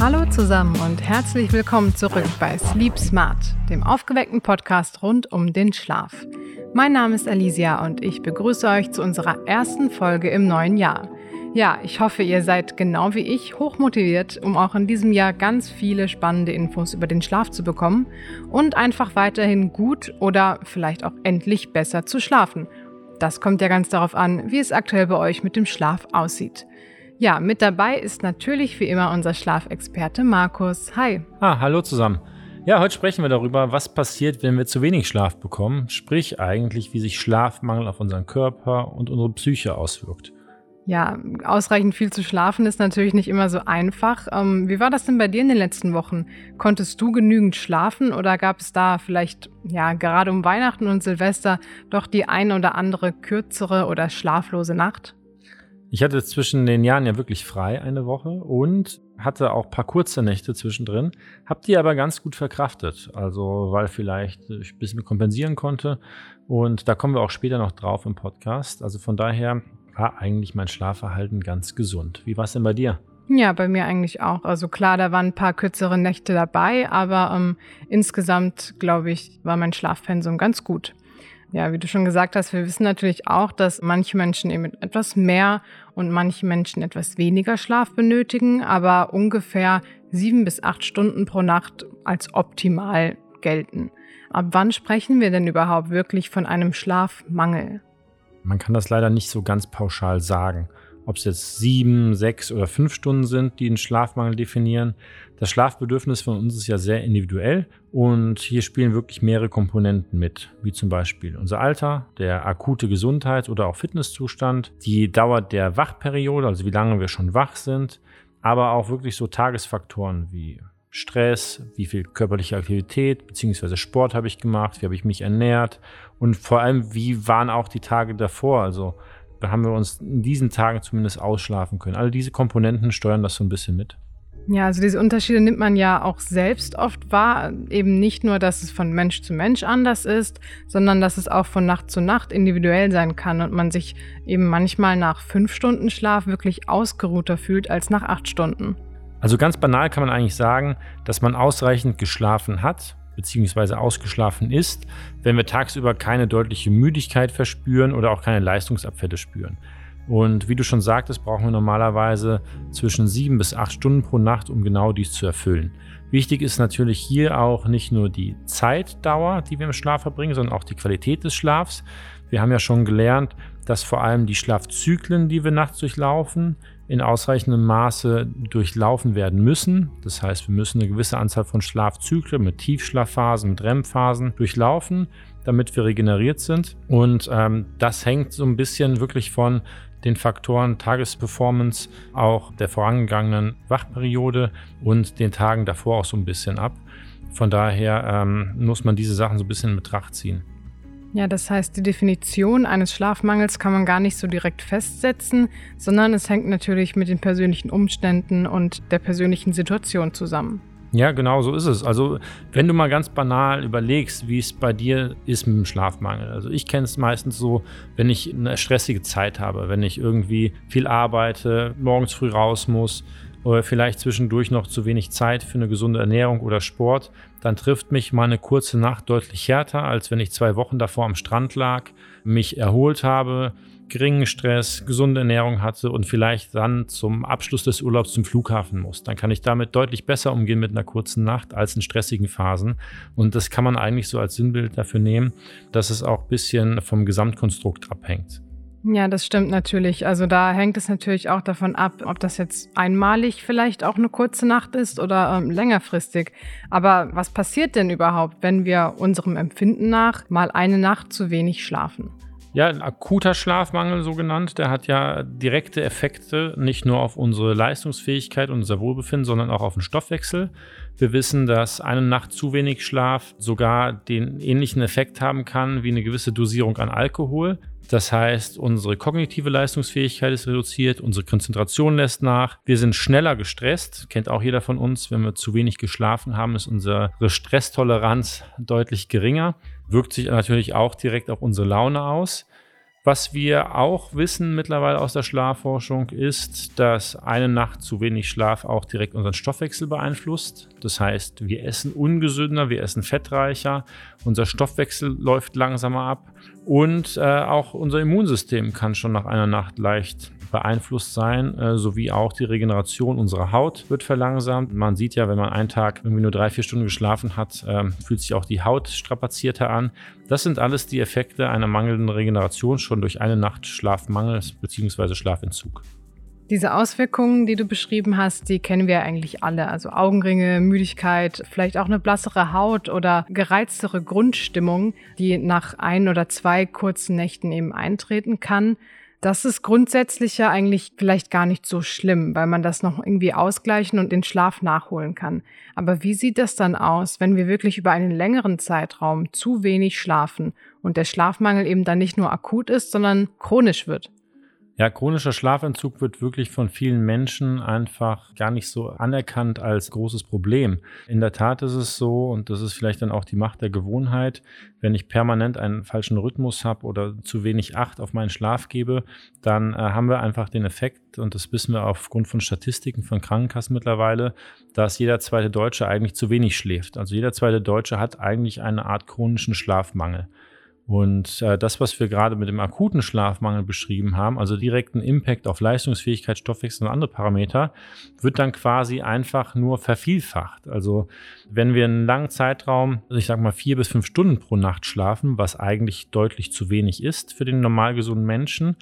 Hallo zusammen und herzlich willkommen zurück bei Sleep Smart, dem aufgeweckten Podcast rund um den Schlaf. Mein Name ist Alicia und ich begrüße euch zu unserer ersten Folge im neuen Jahr. Ja, ich hoffe, ihr seid genau wie ich hochmotiviert, um auch in diesem Jahr ganz viele spannende Infos über den Schlaf zu bekommen und einfach weiterhin gut oder vielleicht auch endlich besser zu schlafen. Das kommt ja ganz darauf an, wie es aktuell bei euch mit dem Schlaf aussieht. Ja, mit dabei ist natürlich wie immer unser Schlafexperte Markus. Hi. Ah, hallo zusammen. Ja, heute sprechen wir darüber, was passiert, wenn wir zu wenig Schlaf bekommen, sprich eigentlich, wie sich Schlafmangel auf unseren Körper und unsere Psyche auswirkt. Ja, ausreichend viel zu schlafen ist natürlich nicht immer so einfach. Ähm, wie war das denn bei dir in den letzten Wochen? Konntest du genügend schlafen oder gab es da vielleicht, ja, gerade um Weihnachten und Silvester doch die ein oder andere kürzere oder schlaflose Nacht? Ich hatte zwischen den Jahren ja wirklich frei eine Woche und hatte auch ein paar kurze Nächte zwischendrin, hab die aber ganz gut verkraftet. Also, weil vielleicht ich ein bisschen kompensieren konnte. Und da kommen wir auch später noch drauf im Podcast. Also von daher war eigentlich mein Schlafverhalten ganz gesund. Wie war es denn bei dir? Ja, bei mir eigentlich auch. Also klar, da waren ein paar kürzere Nächte dabei, aber ähm, insgesamt, glaube ich, war mein Schlafpensum ganz gut. Ja, wie du schon gesagt hast, wir wissen natürlich auch, dass manche Menschen eben etwas mehr und manche Menschen etwas weniger Schlaf benötigen, aber ungefähr sieben bis acht Stunden pro Nacht als optimal gelten. Ab wann sprechen wir denn überhaupt wirklich von einem Schlafmangel? Man kann das leider nicht so ganz pauschal sagen ob es jetzt sieben, sechs oder fünf Stunden sind, die einen Schlafmangel definieren. Das Schlafbedürfnis von uns ist ja sehr individuell und hier spielen wirklich mehrere Komponenten mit, wie zum Beispiel unser Alter, der akute Gesundheit oder auch Fitnesszustand, die Dauer der Wachperiode, also wie lange wir schon wach sind, aber auch wirklich so Tagesfaktoren wie Stress, wie viel körperliche Aktivität bzw. Sport habe ich gemacht, wie habe ich mich ernährt und vor allem, wie waren auch die Tage davor, also haben wir uns in diesen Tagen zumindest ausschlafen können. All diese Komponenten steuern das so ein bisschen mit. Ja, also diese Unterschiede nimmt man ja auch selbst oft wahr. Eben nicht nur, dass es von Mensch zu Mensch anders ist, sondern dass es auch von Nacht zu Nacht individuell sein kann und man sich eben manchmal nach fünf Stunden Schlaf wirklich ausgeruhter fühlt als nach acht Stunden. Also ganz banal kann man eigentlich sagen, dass man ausreichend geschlafen hat bzw. ausgeschlafen ist, wenn wir tagsüber keine deutliche Müdigkeit verspüren oder auch keine Leistungsabfälle spüren. Und wie du schon sagtest, brauchen wir normalerweise zwischen sieben bis acht Stunden pro Nacht, um genau dies zu erfüllen. Wichtig ist natürlich hier auch nicht nur die Zeitdauer, die wir im Schlaf verbringen, sondern auch die Qualität des Schlafs. Wir haben ja schon gelernt, dass vor allem die Schlafzyklen, die wir nachts durchlaufen, in ausreichendem Maße durchlaufen werden müssen. Das heißt, wir müssen eine gewisse Anzahl von Schlafzyklen mit Tiefschlafphasen, mit REM-Phasen durchlaufen, damit wir regeneriert sind. Und ähm, das hängt so ein bisschen wirklich von den Faktoren Tagesperformance, auch der vorangegangenen Wachperiode und den Tagen davor auch so ein bisschen ab. Von daher ähm, muss man diese Sachen so ein bisschen in Betracht ziehen. Ja, das heißt, die Definition eines Schlafmangels kann man gar nicht so direkt festsetzen, sondern es hängt natürlich mit den persönlichen Umständen und der persönlichen Situation zusammen. Ja, genau so ist es. Also, wenn du mal ganz banal überlegst, wie es bei dir ist mit dem Schlafmangel. Also, ich kenne es meistens so, wenn ich eine stressige Zeit habe, wenn ich irgendwie viel arbeite, morgens früh raus muss, oder vielleicht zwischendurch noch zu wenig Zeit für eine gesunde Ernährung oder Sport, dann trifft mich meine kurze Nacht deutlich härter, als wenn ich zwei Wochen davor am Strand lag, mich erholt habe, geringen Stress, gesunde Ernährung hatte und vielleicht dann zum Abschluss des Urlaubs zum Flughafen muss. Dann kann ich damit deutlich besser umgehen mit einer kurzen Nacht als in stressigen Phasen. Und das kann man eigentlich so als Sinnbild dafür nehmen, dass es auch ein bisschen vom Gesamtkonstrukt abhängt. Ja, das stimmt natürlich. Also da hängt es natürlich auch davon ab, ob das jetzt einmalig vielleicht auch eine kurze Nacht ist oder ähm, längerfristig. Aber was passiert denn überhaupt, wenn wir unserem Empfinden nach mal eine Nacht zu wenig schlafen? Ja, ein akuter Schlafmangel, so genannt, der hat ja direkte Effekte nicht nur auf unsere Leistungsfähigkeit und unser Wohlbefinden, sondern auch auf den Stoffwechsel. Wir wissen, dass eine Nacht zu wenig Schlaf sogar den ähnlichen Effekt haben kann wie eine gewisse Dosierung an Alkohol. Das heißt, unsere kognitive Leistungsfähigkeit ist reduziert, unsere Konzentration lässt nach, wir sind schneller gestresst, kennt auch jeder von uns, wenn wir zu wenig geschlafen haben, ist unsere Stresstoleranz deutlich geringer, wirkt sich natürlich auch direkt auf unsere Laune aus. Was wir auch wissen mittlerweile aus der Schlafforschung ist, dass eine Nacht zu wenig Schlaf auch direkt unseren Stoffwechsel beeinflusst. Das heißt, wir essen ungesünder, wir essen fettreicher, unser Stoffwechsel läuft langsamer ab und äh, auch unser Immunsystem kann schon nach einer Nacht leicht beeinflusst sein, äh, sowie auch die Regeneration unserer Haut wird verlangsamt. Man sieht ja, wenn man einen Tag irgendwie nur drei, vier Stunden geschlafen hat, äh, fühlt sich auch die Haut strapazierter an. Das sind alles die Effekte einer mangelnden Regeneration schon durch eine Nacht Schlafmangel bzw. Schlafentzug. Diese Auswirkungen, die du beschrieben hast, die kennen wir eigentlich alle. Also Augenringe, Müdigkeit, vielleicht auch eine blassere Haut oder gereiztere Grundstimmung, die nach ein oder zwei kurzen Nächten eben eintreten kann. Das ist grundsätzlich ja eigentlich vielleicht gar nicht so schlimm, weil man das noch irgendwie ausgleichen und den Schlaf nachholen kann. Aber wie sieht das dann aus, wenn wir wirklich über einen längeren Zeitraum zu wenig schlafen und der Schlafmangel eben dann nicht nur akut ist, sondern chronisch wird? Ja, chronischer Schlafentzug wird wirklich von vielen Menschen einfach gar nicht so anerkannt als großes Problem. In der Tat ist es so, und das ist vielleicht dann auch die Macht der Gewohnheit, wenn ich permanent einen falschen Rhythmus habe oder zu wenig Acht auf meinen Schlaf gebe, dann äh, haben wir einfach den Effekt, und das wissen wir aufgrund von Statistiken von Krankenkassen mittlerweile, dass jeder zweite Deutsche eigentlich zu wenig schläft. Also jeder zweite Deutsche hat eigentlich eine Art chronischen Schlafmangel. Und äh, das, was wir gerade mit dem akuten Schlafmangel beschrieben haben, also direkten Impact auf Leistungsfähigkeit, Stoffwechsel und andere Parameter, wird dann quasi einfach nur vervielfacht. Also wenn wir einen langen Zeitraum, ich sag mal vier bis fünf Stunden pro Nacht schlafen, was eigentlich deutlich zu wenig ist für den normal gesunden Menschen,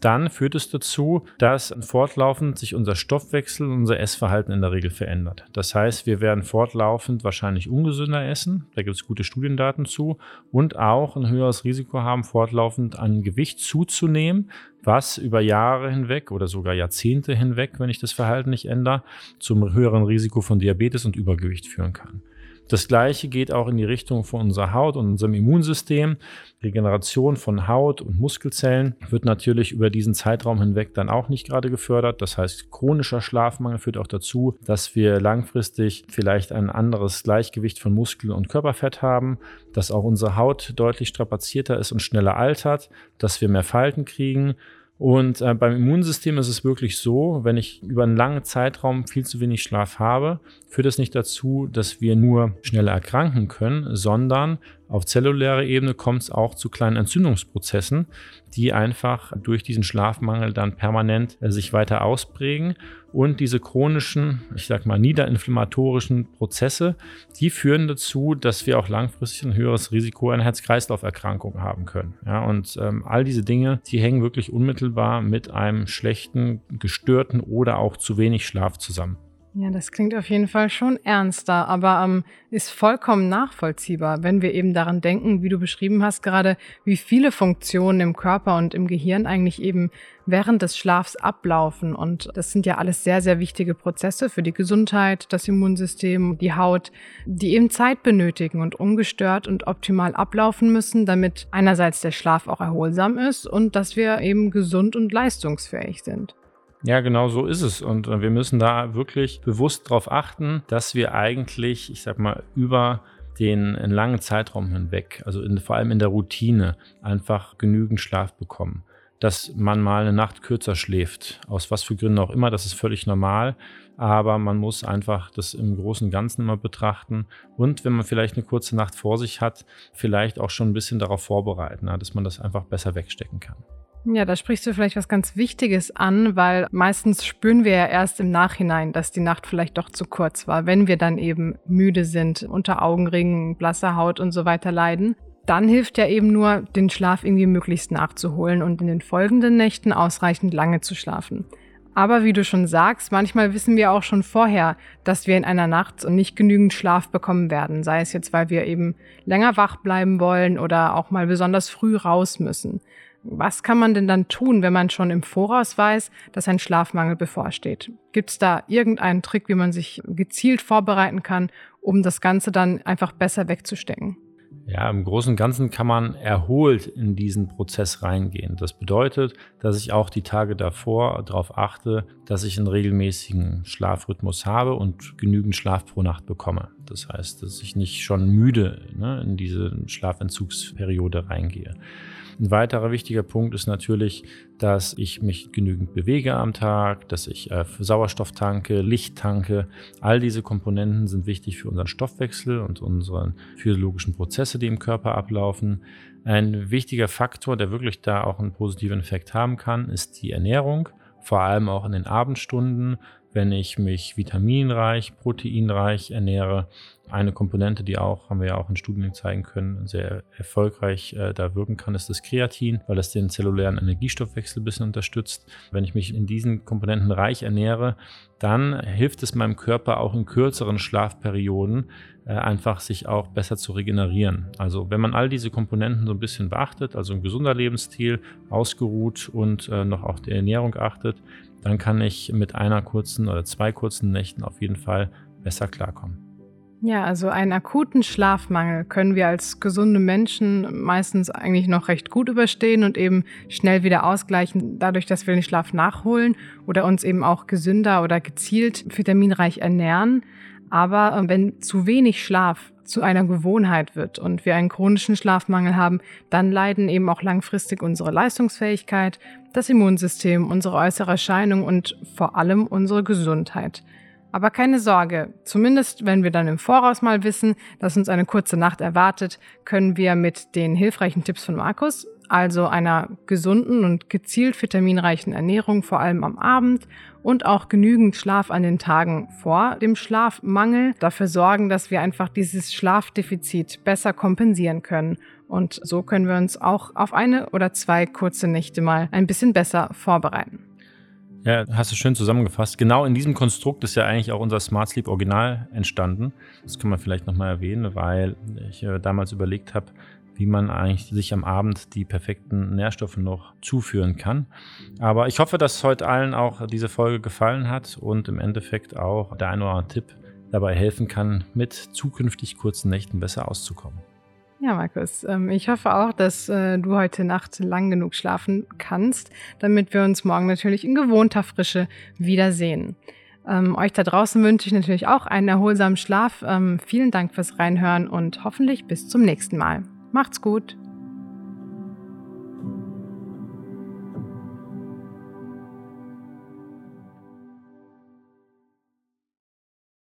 dann führt es dazu, dass fortlaufend sich unser Stoffwechsel und unser Essverhalten in der Regel verändert. Das heißt, wir werden fortlaufend wahrscheinlich ungesünder essen, da gibt es gute Studiendaten zu, und auch ein höheres Risiko haben, fortlaufend an Gewicht zuzunehmen, was über Jahre hinweg oder sogar Jahrzehnte hinweg, wenn ich das Verhalten nicht ändere, zum höheren Risiko von Diabetes und Übergewicht führen kann. Das gleiche geht auch in die Richtung von unserer Haut und unserem Immunsystem. Regeneration von Haut und Muskelzellen wird natürlich über diesen Zeitraum hinweg dann auch nicht gerade gefördert. Das heißt, chronischer Schlafmangel führt auch dazu, dass wir langfristig vielleicht ein anderes Gleichgewicht von Muskel- und Körperfett haben, dass auch unsere Haut deutlich strapazierter ist und schneller altert, dass wir mehr Falten kriegen und äh, beim Immunsystem ist es wirklich so, wenn ich über einen langen Zeitraum viel zu wenig Schlaf habe, führt das nicht dazu, dass wir nur schneller erkranken können, sondern auf zellulärer Ebene kommt es auch zu kleinen Entzündungsprozessen, die einfach durch diesen Schlafmangel dann permanent äh, sich weiter ausprägen. Und diese chronischen, ich sag mal, niederinflammatorischen Prozesse, die führen dazu, dass wir auch langfristig ein höheres Risiko einer Herz-Kreislauf-Erkrankung haben können. Ja, und ähm, all diese Dinge, die hängen wirklich unmittelbar mit einem schlechten, gestörten oder auch zu wenig Schlaf zusammen. Ja, das klingt auf jeden Fall schon ernster, aber ähm, ist vollkommen nachvollziehbar, wenn wir eben daran denken, wie du beschrieben hast gerade, wie viele Funktionen im Körper und im Gehirn eigentlich eben während des Schlafs ablaufen. Und das sind ja alles sehr, sehr wichtige Prozesse für die Gesundheit, das Immunsystem, die Haut, die eben Zeit benötigen und ungestört und optimal ablaufen müssen, damit einerseits der Schlaf auch erholsam ist und dass wir eben gesund und leistungsfähig sind. Ja, genau so ist es. Und äh, wir müssen da wirklich bewusst darauf achten, dass wir eigentlich, ich sag mal, über den langen Zeitraum hinweg, also in, vor allem in der Routine, einfach genügend Schlaf bekommen. Dass man mal eine Nacht kürzer schläft, aus was für Gründen auch immer, das ist völlig normal. Aber man muss einfach das im Großen und Ganzen immer betrachten. Und wenn man vielleicht eine kurze Nacht vor sich hat, vielleicht auch schon ein bisschen darauf vorbereiten, dass man das einfach besser wegstecken kann. Ja, da sprichst du vielleicht was ganz Wichtiges an, weil meistens spüren wir ja erst im Nachhinein, dass die Nacht vielleicht doch zu kurz war, wenn wir dann eben müde sind, unter Augenringen, blasser Haut und so weiter leiden. Dann hilft ja eben nur, den Schlaf irgendwie möglichst nachzuholen und in den folgenden Nächten ausreichend lange zu schlafen. Aber wie du schon sagst, manchmal wissen wir auch schon vorher, dass wir in einer Nacht nicht genügend Schlaf bekommen werden, sei es jetzt, weil wir eben länger wach bleiben wollen oder auch mal besonders früh raus müssen. Was kann man denn dann tun, wenn man schon im Voraus weiß, dass ein Schlafmangel bevorsteht? Gibt es da irgendeinen Trick, wie man sich gezielt vorbereiten kann, um das Ganze dann einfach besser wegzustecken? Ja, im Großen und Ganzen kann man erholt in diesen Prozess reingehen. Das bedeutet, dass ich auch die Tage davor darauf achte, dass ich einen regelmäßigen Schlafrhythmus habe und genügend Schlaf pro Nacht bekomme. Das heißt, dass ich nicht schon müde ne, in diese Schlafentzugsperiode reingehe. Ein weiterer wichtiger Punkt ist natürlich, dass ich mich genügend bewege am Tag, dass ich äh, Sauerstoff tanke, Licht tanke. All diese Komponenten sind wichtig für unseren Stoffwechsel und unsere physiologischen Prozesse, die im Körper ablaufen. Ein wichtiger Faktor, der wirklich da auch einen positiven Effekt haben kann, ist die Ernährung, vor allem auch in den Abendstunden wenn ich mich vitaminreich, proteinreich ernähre. Eine Komponente, die auch, haben wir ja auch in Studien zeigen können, sehr erfolgreich äh, da wirken kann, ist das Kreatin, weil es den zellulären Energiestoffwechsel ein bisschen unterstützt. Wenn ich mich in diesen Komponenten reich ernähre, dann hilft es meinem Körper auch in kürzeren Schlafperioden äh, einfach sich auch besser zu regenerieren. Also wenn man all diese Komponenten so ein bisschen beachtet, also ein gesunder Lebensstil, ausgeruht und äh, noch auf die Ernährung achtet, dann kann ich mit einer kurzen oder zwei kurzen Nächten auf jeden Fall besser klarkommen. Ja, also einen akuten Schlafmangel können wir als gesunde Menschen meistens eigentlich noch recht gut überstehen und eben schnell wieder ausgleichen, dadurch, dass wir den Schlaf nachholen oder uns eben auch gesünder oder gezielt vitaminreich ernähren. Aber äh, wenn zu wenig Schlaf zu einer Gewohnheit wird und wir einen chronischen Schlafmangel haben, dann leiden eben auch langfristig unsere Leistungsfähigkeit, das Immunsystem, unsere äußere Erscheinung und vor allem unsere Gesundheit. Aber keine Sorge, zumindest wenn wir dann im Voraus mal wissen, dass uns eine kurze Nacht erwartet, können wir mit den hilfreichen Tipps von Markus also einer gesunden und gezielt vitaminreichen Ernährung, vor allem am Abend und auch genügend Schlaf an den Tagen vor dem Schlafmangel dafür sorgen, dass wir einfach dieses Schlafdefizit besser kompensieren können. Und so können wir uns auch auf eine oder zwei kurze Nächte mal ein bisschen besser vorbereiten. Ja, hast du schön zusammengefasst. Genau in diesem Konstrukt ist ja eigentlich auch unser Smart Sleep Original entstanden. Das kann man vielleicht nochmal erwähnen, weil ich äh, damals überlegt habe, wie man eigentlich sich am Abend die perfekten Nährstoffe noch zuführen kann. Aber ich hoffe, dass heute allen auch diese Folge gefallen hat und im Endeffekt auch der ein oder andere Tipp dabei helfen kann, mit zukünftig kurzen Nächten besser auszukommen. Ja, Markus, ähm, ich hoffe auch, dass äh, du heute Nacht lang genug schlafen kannst, damit wir uns morgen natürlich in gewohnter Frische wiedersehen. Ähm, euch da draußen wünsche ich natürlich auch einen erholsamen Schlaf. Ähm, vielen Dank fürs Reinhören und hoffentlich bis zum nächsten Mal. Macht's gut.